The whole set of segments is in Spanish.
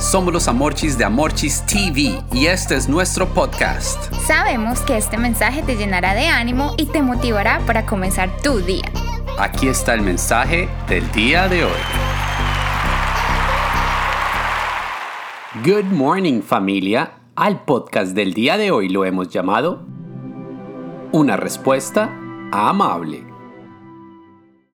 Somos los Amorchis de Amorchis TV y este es nuestro podcast. Sabemos que este mensaje te llenará de ánimo y te motivará para comenzar tu día. Aquí está el mensaje del día de hoy. Good morning familia. Al podcast del día de hoy lo hemos llamado Una respuesta amable.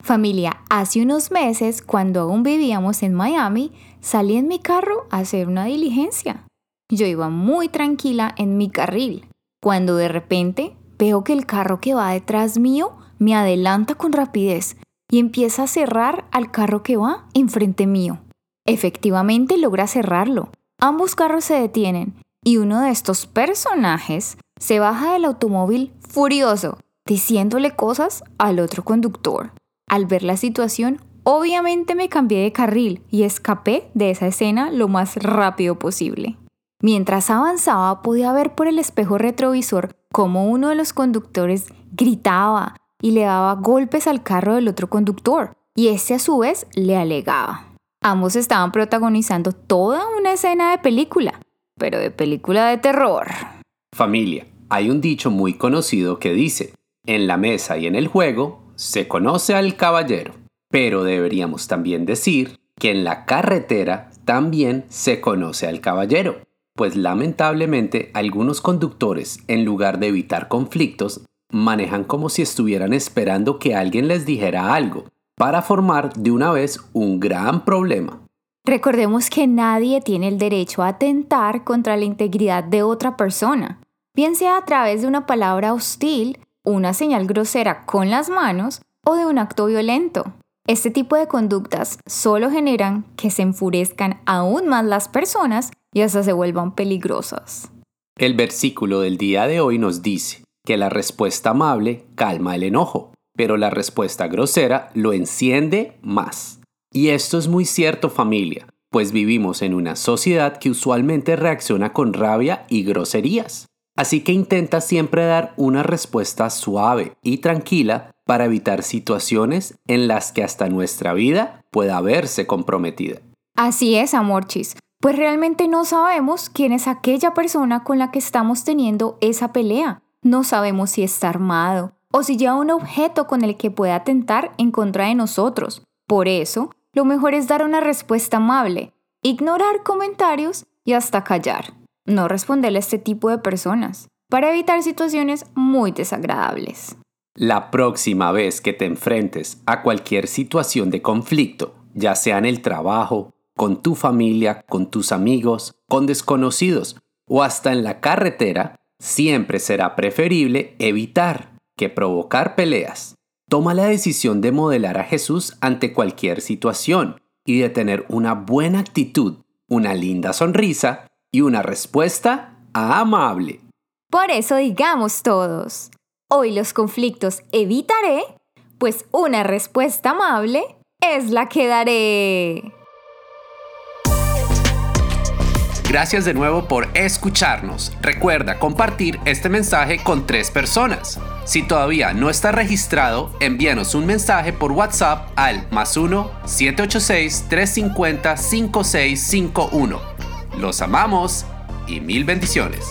Familia, hace unos meses, cuando aún vivíamos en Miami, salí en mi carro a hacer una diligencia. Yo iba muy tranquila en mi carril, cuando de repente veo que el carro que va detrás mío me adelanta con rapidez y empieza a cerrar al carro que va enfrente mío. Efectivamente logra cerrarlo. Ambos carros se detienen y uno de estos personajes se baja del automóvil furioso, diciéndole cosas al otro conductor. Al ver la situación, obviamente me cambié de carril y escapé de esa escena lo más rápido posible. Mientras avanzaba podía ver por el espejo retrovisor cómo uno de los conductores gritaba y le daba golpes al carro del otro conductor, y este a su vez le alegaba. Ambos estaban protagonizando toda una escena de película, pero de película de terror. Familia, hay un dicho muy conocido que dice, en la mesa y en el juego se conoce al caballero, pero deberíamos también decir que en la carretera también se conoce al caballero, pues lamentablemente algunos conductores, en lugar de evitar conflictos, manejan como si estuvieran esperando que alguien les dijera algo, para formar de una vez un gran problema. Recordemos que nadie tiene el derecho a atentar contra la integridad de otra persona, bien sea a través de una palabra hostil una señal grosera con las manos o de un acto violento. Este tipo de conductas solo generan que se enfurezcan aún más las personas y hasta se vuelvan peligrosas. El versículo del día de hoy nos dice que la respuesta amable calma el enojo, pero la respuesta grosera lo enciende más. Y esto es muy cierto familia, pues vivimos en una sociedad que usualmente reacciona con rabia y groserías. Así que intenta siempre dar una respuesta suave y tranquila para evitar situaciones en las que hasta nuestra vida pueda verse comprometida. Así es, Amorchis, pues realmente no sabemos quién es aquella persona con la que estamos teniendo esa pelea. No sabemos si está armado o si lleva un objeto con el que pueda atentar en contra de nosotros. Por eso, lo mejor es dar una respuesta amable, ignorar comentarios y hasta callar no responderle a este tipo de personas para evitar situaciones muy desagradables. La próxima vez que te enfrentes a cualquier situación de conflicto, ya sea en el trabajo, con tu familia, con tus amigos, con desconocidos o hasta en la carretera, siempre será preferible evitar que provocar peleas. Toma la decisión de modelar a Jesús ante cualquier situación y de tener una buena actitud, una linda sonrisa y una respuesta amable. Por eso digamos todos, hoy los conflictos evitaré, pues una respuesta amable es la que daré. Gracias de nuevo por escucharnos. Recuerda compartir este mensaje con tres personas. Si todavía no está registrado, envíanos un mensaje por WhatsApp al más 1-786-350-5651. Los amamos y mil bendiciones.